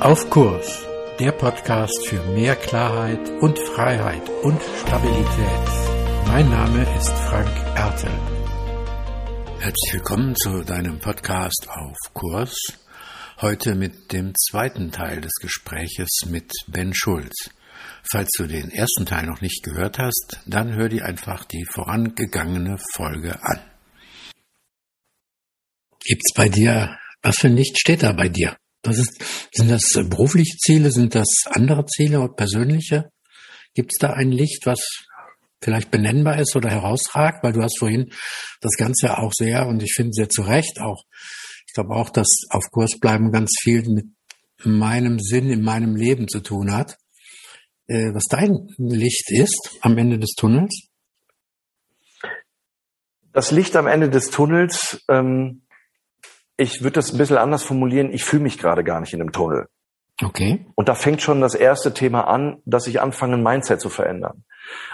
Auf Kurs, der Podcast für mehr Klarheit und Freiheit und Stabilität. Mein Name ist Frank Ertel. Herzlich willkommen zu deinem Podcast Auf Kurs. Heute mit dem zweiten Teil des Gespräches mit Ben Schulz. Falls du den ersten Teil noch nicht gehört hast, dann hör dir einfach die vorangegangene Folge an. Gibt's bei dir, was für ein Licht steht da bei dir? Das ist, sind das äh, berufliche Ziele? Sind das andere Ziele oder persönliche? Gibt es da ein Licht, was vielleicht benennbar ist oder herausragt? Weil du hast vorhin das Ganze auch sehr, und ich finde sehr zu Recht auch, ich glaube auch, dass auf Kurs bleiben ganz viel mit meinem Sinn in meinem Leben zu tun hat. Äh, was dein Licht ist am Ende des Tunnels? Das Licht am Ende des Tunnels ähm, ich würde das ein bisschen anders formulieren, ich fühle mich gerade gar nicht in einem Tunnel. Okay. Und da fängt schon das erste Thema an, dass ich anfange, ein Mindset zu verändern.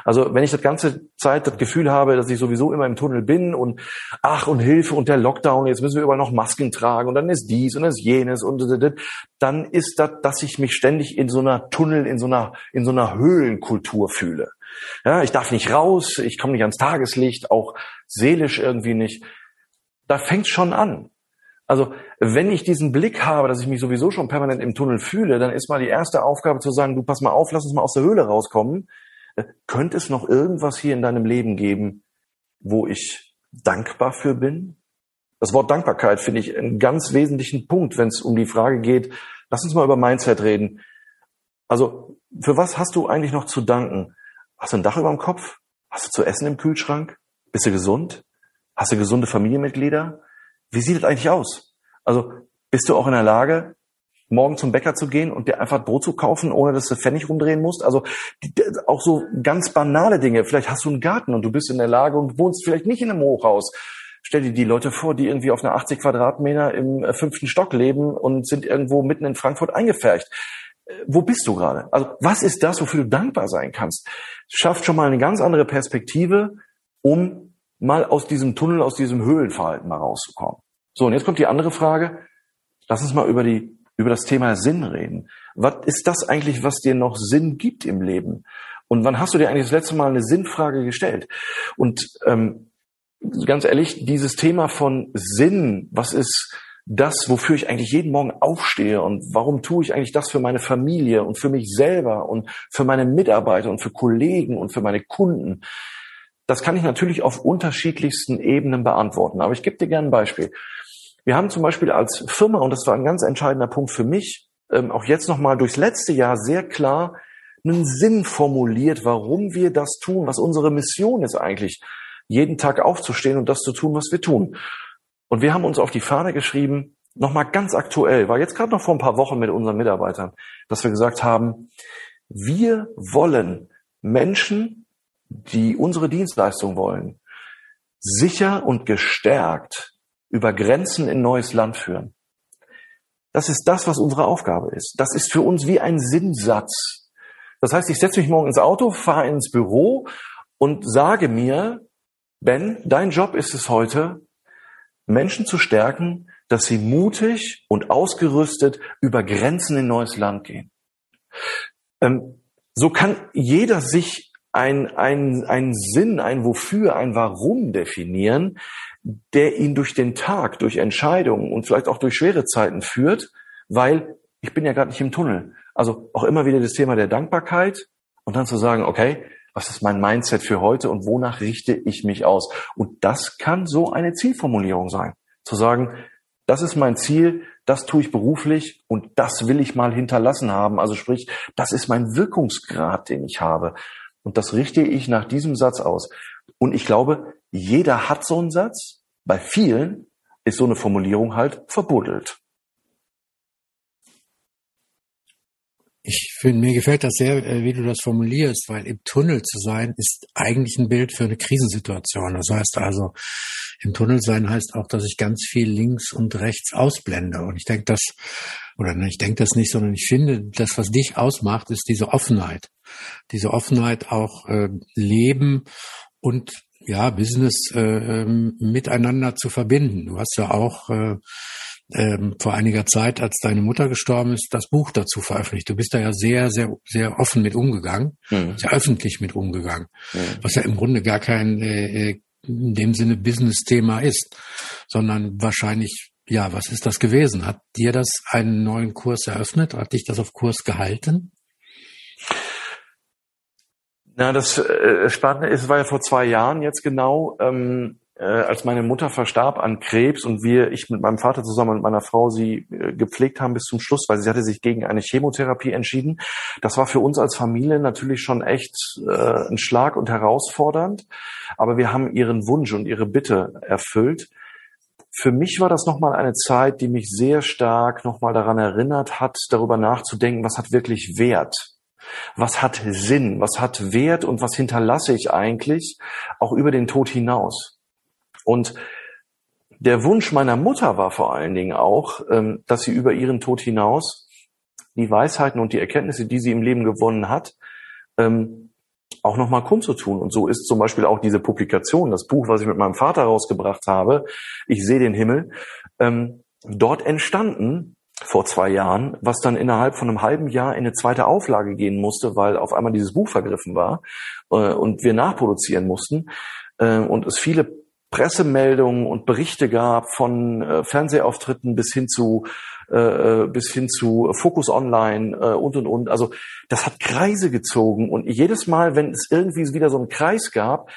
Also wenn ich das ganze Zeit das Gefühl habe, dass ich sowieso immer im Tunnel bin und ach und Hilfe und der Lockdown, jetzt müssen wir überall noch Masken tragen und dann ist dies und das jenes und dann ist das, dass ich mich ständig in so einer Tunnel, in so einer, in so einer Höhlenkultur fühle. Ja, ich darf nicht raus, ich komme nicht ans Tageslicht, auch seelisch irgendwie nicht. Da fängt schon an. Also wenn ich diesen Blick habe, dass ich mich sowieso schon permanent im Tunnel fühle, dann ist mal die erste Aufgabe zu sagen, du pass mal auf, lass uns mal aus der Höhle rauskommen. Äh, könnte es noch irgendwas hier in deinem Leben geben, wo ich dankbar für bin? Das Wort Dankbarkeit finde ich einen ganz wesentlichen Punkt, wenn es um die Frage geht, lass uns mal über Mindset reden. Also für was hast du eigentlich noch zu danken? Hast du ein Dach über dem Kopf? Hast du zu essen im Kühlschrank? Bist du gesund? Hast du gesunde Familienmitglieder? Wie sieht es eigentlich aus? Also bist du auch in der Lage, morgen zum Bäcker zu gehen und dir einfach Brot zu kaufen, ohne dass du Pfennig rumdrehen musst? Also auch so ganz banale Dinge. Vielleicht hast du einen Garten und du bist in der Lage und wohnst vielleicht nicht in einem Hochhaus. Stell dir die Leute vor, die irgendwie auf einer 80 Quadratmeter im äh, fünften Stock leben und sind irgendwo mitten in Frankfurt eingefärcht. Äh, wo bist du gerade? Also was ist das, wofür du dankbar sein kannst? Schafft schon mal eine ganz andere Perspektive, um mal aus diesem Tunnel, aus diesem Höhlenverhalten mal rauszukommen. So, und jetzt kommt die andere Frage. Lass uns mal über die, über das Thema Sinn reden. Was ist das eigentlich, was dir noch Sinn gibt im Leben? Und wann hast du dir eigentlich das letzte Mal eine Sinnfrage gestellt? Und ähm, ganz ehrlich, dieses Thema von Sinn, was ist das, wofür ich eigentlich jeden Morgen aufstehe und warum tue ich eigentlich das für meine Familie und für mich selber und für meine Mitarbeiter und für Kollegen und für meine Kunden? Das kann ich natürlich auf unterschiedlichsten Ebenen beantworten. Aber ich gebe dir gerne ein Beispiel. Wir haben zum Beispiel als Firma, und das war ein ganz entscheidender Punkt für mich, ähm, auch jetzt nochmal durchs letzte Jahr sehr klar einen Sinn formuliert, warum wir das tun, was unsere Mission ist eigentlich, jeden Tag aufzustehen und das zu tun, was wir tun. Und wir haben uns auf die Fahne geschrieben, nochmal ganz aktuell, war jetzt gerade noch vor ein paar Wochen mit unseren Mitarbeitern, dass wir gesagt haben, wir wollen Menschen die unsere Dienstleistung wollen, sicher und gestärkt über Grenzen in neues Land führen. Das ist das, was unsere Aufgabe ist. Das ist für uns wie ein Sinnsatz. Das heißt, ich setze mich morgen ins Auto, fahre ins Büro und sage mir, Ben, dein Job ist es heute, Menschen zu stärken, dass sie mutig und ausgerüstet über Grenzen in neues Land gehen. Ähm, so kann jeder sich ein, ein, ein Sinn, ein Wofür, ein Warum definieren, der ihn durch den Tag, durch Entscheidungen und vielleicht auch durch schwere Zeiten führt, weil ich bin ja gerade nicht im Tunnel. Also auch immer wieder das Thema der Dankbarkeit und dann zu sagen, okay, was ist mein Mindset für heute und wonach richte ich mich aus? Und das kann so eine Zielformulierung sein. Zu sagen, das ist mein Ziel, das tue ich beruflich und das will ich mal hinterlassen haben. Also sprich, das ist mein Wirkungsgrad, den ich habe. Und das richte ich nach diesem Satz aus. Und ich glaube, jeder hat so einen Satz. Bei vielen ist so eine Formulierung halt verbuddelt. Ich finde, mir gefällt das sehr, äh, wie du das formulierst, weil im Tunnel zu sein ist eigentlich ein Bild für eine Krisensituation. Das heißt also, im Tunnel sein heißt auch, dass ich ganz viel links und rechts ausblende. Und ich denke das, oder ich denke das nicht, sondern ich finde, das, was dich ausmacht, ist diese Offenheit. Diese Offenheit auch äh, Leben und ja, Business äh, ähm, miteinander zu verbinden. Du hast ja auch äh, ähm, vor einiger Zeit, als deine Mutter gestorben ist, das Buch dazu veröffentlicht. Du bist da ja sehr, sehr, sehr offen mit umgegangen, mhm. sehr öffentlich mit umgegangen, mhm. was ja im Grunde gar kein äh, äh, in dem Sinne Business-Thema ist, sondern wahrscheinlich, ja, was ist das gewesen? Hat dir das einen neuen Kurs eröffnet? Hat dich das auf Kurs gehalten? Na, das äh, Spannende ist, war ja vor zwei Jahren jetzt genau, ähm, äh, als meine Mutter verstarb an Krebs und wir, ich mit meinem Vater zusammen und meiner Frau sie äh, gepflegt haben bis zum Schluss, weil sie hatte sich gegen eine Chemotherapie entschieden. Das war für uns als Familie natürlich schon echt äh, ein Schlag und herausfordernd, aber wir haben ihren Wunsch und ihre Bitte erfüllt. Für mich war das nochmal eine Zeit, die mich sehr stark nochmal daran erinnert hat, darüber nachzudenken, was hat wirklich Wert was hat Sinn? Was hat Wert und was hinterlasse ich eigentlich auch über den Tod hinaus? Und der Wunsch meiner Mutter war vor allen Dingen auch, ähm, dass sie über ihren Tod hinaus die Weisheiten und die Erkenntnisse, die sie im Leben gewonnen hat, ähm, auch nochmal kundzutun. Und so ist zum Beispiel auch diese Publikation, das Buch, was ich mit meinem Vater rausgebracht habe, Ich sehe den Himmel, ähm, dort entstanden, vor zwei Jahren, was dann innerhalb von einem halben Jahr in eine zweite Auflage gehen musste, weil auf einmal dieses Buch vergriffen war äh, und wir nachproduzieren mussten äh, und es viele Pressemeldungen und Berichte gab von äh, Fernsehauftritten bis hin zu äh, äh bis hin zu Focus Online äh, und und und. Also das hat Kreise gezogen und jedes Mal, wenn es irgendwie wieder so einen Kreis gab,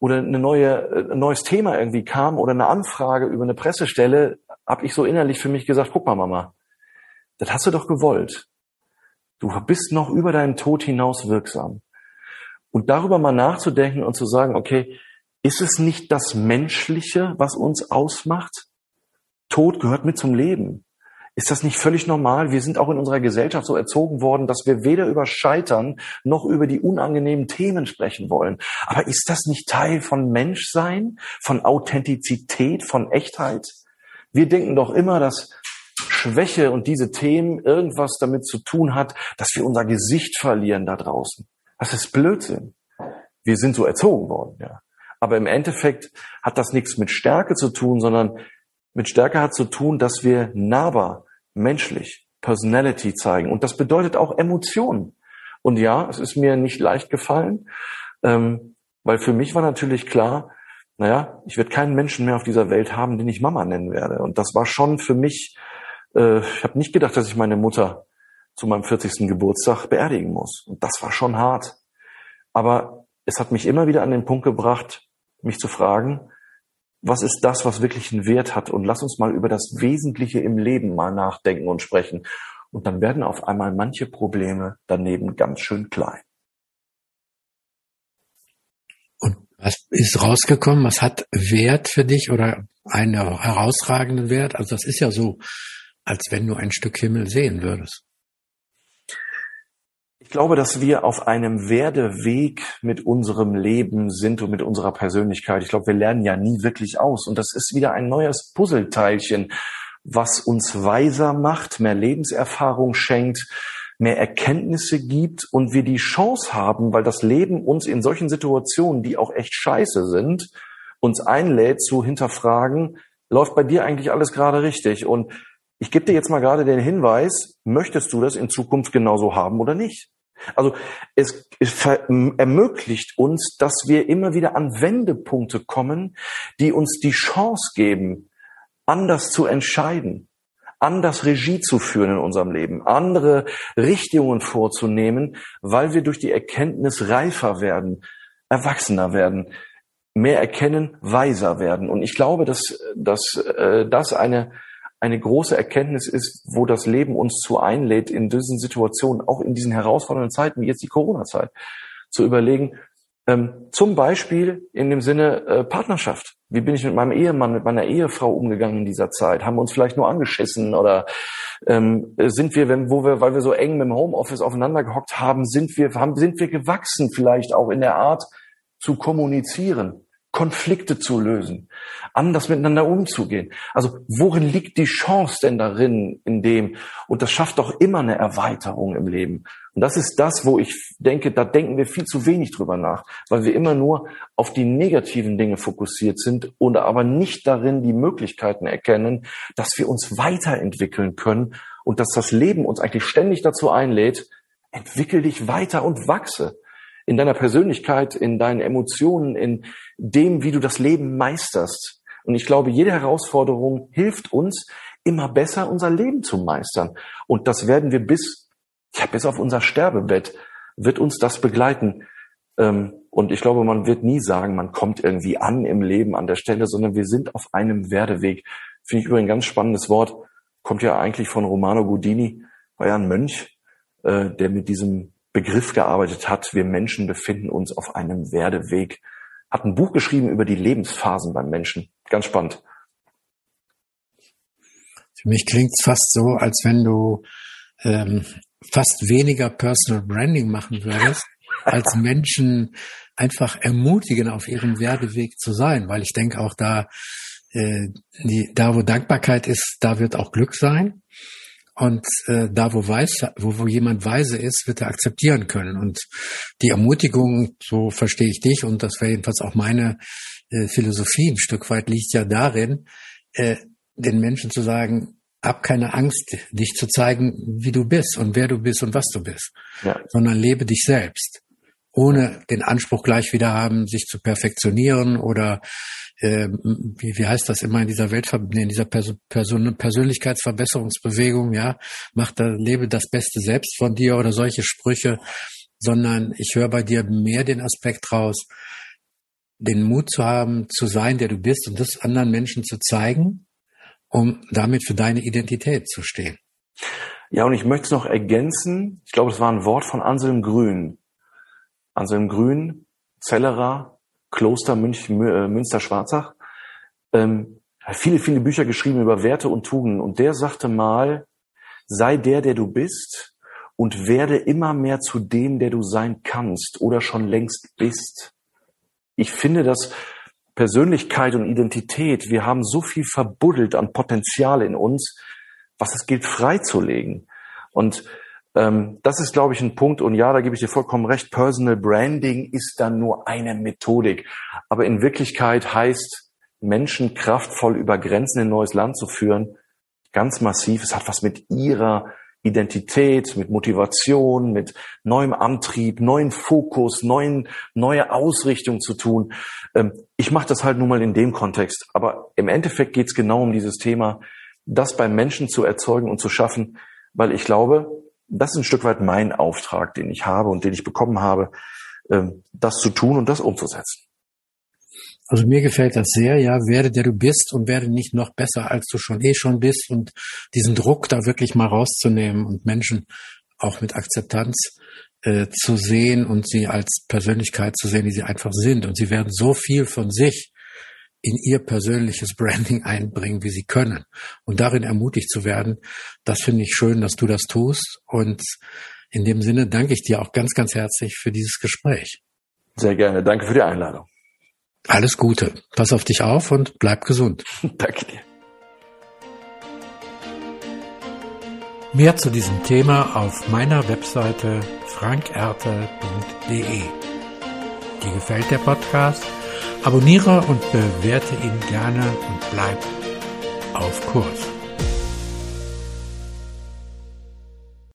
oder eine neue, äh, ein neues Thema irgendwie kam oder eine Anfrage über eine Pressestelle, habe ich so innerlich für mich gesagt, guck mal, Mama, das hast du doch gewollt. Du bist noch über deinen Tod hinaus wirksam. Und darüber mal nachzudenken und zu sagen, okay, ist es nicht das Menschliche, was uns ausmacht? Tod gehört mit zum Leben. Ist das nicht völlig normal? Wir sind auch in unserer Gesellschaft so erzogen worden, dass wir weder über Scheitern noch über die unangenehmen Themen sprechen wollen. Aber ist das nicht Teil von Menschsein, von Authentizität, von Echtheit? Wir denken doch immer, dass Schwäche und diese Themen irgendwas damit zu tun hat, dass wir unser Gesicht verlieren da draußen. Das ist Blödsinn. Wir sind so erzogen worden, ja. Aber im Endeffekt hat das nichts mit Stärke zu tun, sondern mit Stärke hat zu tun, dass wir nahbar, menschlich, Personality zeigen. Und das bedeutet auch Emotionen. Und ja, es ist mir nicht leicht gefallen, ähm, weil für mich war natürlich klar, naja, ich werde keinen Menschen mehr auf dieser Welt haben, den ich Mama nennen werde. Und das war schon für mich äh, ich habe nicht gedacht, dass ich meine Mutter zu meinem 40. Geburtstag beerdigen muss. Und das war schon hart. Aber es hat mich immer wieder an den Punkt gebracht, mich zu fragen, was ist das, was wirklich einen Wert hat? Und lass uns mal über das Wesentliche im Leben mal nachdenken und sprechen. Und dann werden auf einmal manche Probleme daneben ganz schön klein. Und was ist rausgekommen? Was hat Wert für dich oder einen herausragenden Wert? Also das ist ja so, als wenn du ein Stück Himmel sehen würdest? Ich glaube, dass wir auf einem Werdeweg mit unserem Leben sind und mit unserer Persönlichkeit. Ich glaube, wir lernen ja nie wirklich aus. Und das ist wieder ein neues Puzzleteilchen, was uns weiser macht, mehr Lebenserfahrung schenkt, mehr Erkenntnisse gibt und wir die Chance haben, weil das Leben uns in solchen Situationen, die auch echt scheiße sind, uns einlädt zu hinterfragen, läuft bei dir eigentlich alles gerade richtig? Und ich gebe dir jetzt mal gerade den Hinweis, möchtest du das in Zukunft genauso haben oder nicht? Also es, es ermöglicht uns, dass wir immer wieder an Wendepunkte kommen, die uns die Chance geben, anders zu entscheiden, anders Regie zu führen in unserem Leben, andere Richtungen vorzunehmen, weil wir durch die Erkenntnis reifer werden, erwachsener werden, mehr erkennen, weiser werden. Und ich glaube, dass, dass äh, das eine eine große Erkenntnis ist, wo das Leben uns zu einlädt, in diesen Situationen, auch in diesen herausfordernden Zeiten, wie jetzt die Corona-Zeit, zu überlegen, ähm, zum Beispiel in dem Sinne äh, Partnerschaft. Wie bin ich mit meinem Ehemann, mit meiner Ehefrau umgegangen in dieser Zeit? Haben wir uns vielleicht nur angeschissen oder ähm, sind wir, wenn, wo wir, weil wir so eng mit dem Homeoffice aufeinander gehockt haben, sind wir, haben, sind wir gewachsen vielleicht auch in der Art zu kommunizieren? Konflikte zu lösen, anders miteinander umzugehen. Also worin liegt die Chance denn darin, in dem, und das schafft doch immer eine Erweiterung im Leben. Und das ist das, wo ich denke, da denken wir viel zu wenig drüber nach, weil wir immer nur auf die negativen Dinge fokussiert sind oder aber nicht darin die Möglichkeiten erkennen, dass wir uns weiterentwickeln können und dass das Leben uns eigentlich ständig dazu einlädt, entwickel dich weiter und wachse in deiner Persönlichkeit, in deinen Emotionen, in dem, wie du das Leben meisterst. Und ich glaube, jede Herausforderung hilft uns, immer besser unser Leben zu meistern. Und das werden wir bis, ja, bis auf unser Sterbebett wird uns das begleiten. Ähm, und ich glaube, man wird nie sagen, man kommt irgendwie an im Leben an der Stelle, sondern wir sind auf einem Werdeweg. Finde ich übrigens ein ganz spannendes Wort. Kommt ja eigentlich von Romano Guardini, war ja ein Mönch, äh, der mit diesem Begriff gearbeitet hat. Wir Menschen befinden uns auf einem Werdeweg. Hat ein Buch geschrieben über die Lebensphasen beim Menschen. Ganz spannend. Für mich klingt es fast so, als wenn du ähm, fast weniger Personal Branding machen würdest, als Menschen einfach ermutigen, auf ihrem Werdeweg zu sein. Weil ich denke auch da, äh, die, da wo Dankbarkeit ist, da wird auch Glück sein. Und äh, da, wo, weiß, wo, wo jemand weise ist, wird er akzeptieren können. Und die Ermutigung, so verstehe ich dich, und das wäre jedenfalls auch meine äh, Philosophie ein Stück weit, liegt ja darin, äh, den Menschen zu sagen, hab keine Angst, dich zu zeigen, wie du bist und wer du bist und was du bist, ja. sondern lebe dich selbst, ohne den Anspruch gleich wieder haben, sich zu perfektionieren oder äh, wie, wie heißt das immer in dieser Welt, in dieser Person, Person, Persönlichkeitsverbesserungsbewegung, ja, mach da, lebe das Beste selbst von dir oder solche Sprüche, sondern ich höre bei dir mehr den Aspekt raus, den Mut zu haben, zu sein, der du bist und das anderen Menschen zu zeigen, um damit für deine Identität zu stehen. Ja, und ich möchte es noch ergänzen. Ich glaube, es war ein Wort von Anselm Grün. Anselm Grün, Zellerer, Kloster Münch, äh, Münster-Schwarzach, ähm, viele, viele Bücher geschrieben über Werte und Tugenden. Und der sagte mal, sei der, der du bist und werde immer mehr zu dem, der du sein kannst oder schon längst bist. Ich finde, dass Persönlichkeit und Identität, wir haben so viel verbuddelt an Potenzial in uns, was es gilt freizulegen. Und ähm, das ist, glaube ich, ein Punkt. Und ja, da gebe ich dir vollkommen recht. Personal Branding ist dann nur eine Methodik. Aber in Wirklichkeit heißt, Menschen kraftvoll über Grenzen in ein neues Land zu führen, ganz massiv. Es hat was mit ihrer Identität, mit Motivation, mit neuem Antrieb, neuen Fokus, neuen, neue Ausrichtung zu tun. Ähm, ich mache das halt nun mal in dem Kontext. Aber im Endeffekt geht es genau um dieses Thema, das beim Menschen zu erzeugen und zu schaffen, weil ich glaube, das ist ein Stück weit mein Auftrag, den ich habe und den ich bekommen habe, ähm, das zu tun und das umzusetzen. Also mir gefällt das sehr, ja, werde der du bist und werde nicht noch besser, als du schon eh schon bist und diesen Druck da wirklich mal rauszunehmen und Menschen auch mit Akzeptanz äh, zu sehen und sie als Persönlichkeit zu sehen, die sie einfach sind. Und sie werden so viel von sich in ihr persönliches Branding einbringen, wie sie können. Und darin ermutigt zu werden, das finde ich schön, dass du das tust. Und in dem Sinne danke ich dir auch ganz, ganz herzlich für dieses Gespräch. Sehr gerne. Danke für die Einladung. Alles Gute. Pass auf dich auf und bleib gesund. danke dir. Mehr zu diesem Thema auf meiner Webseite frankerte.de. Dir gefällt der Podcast? Abonniere und bewerte ihn gerne und bleib auf Kurs.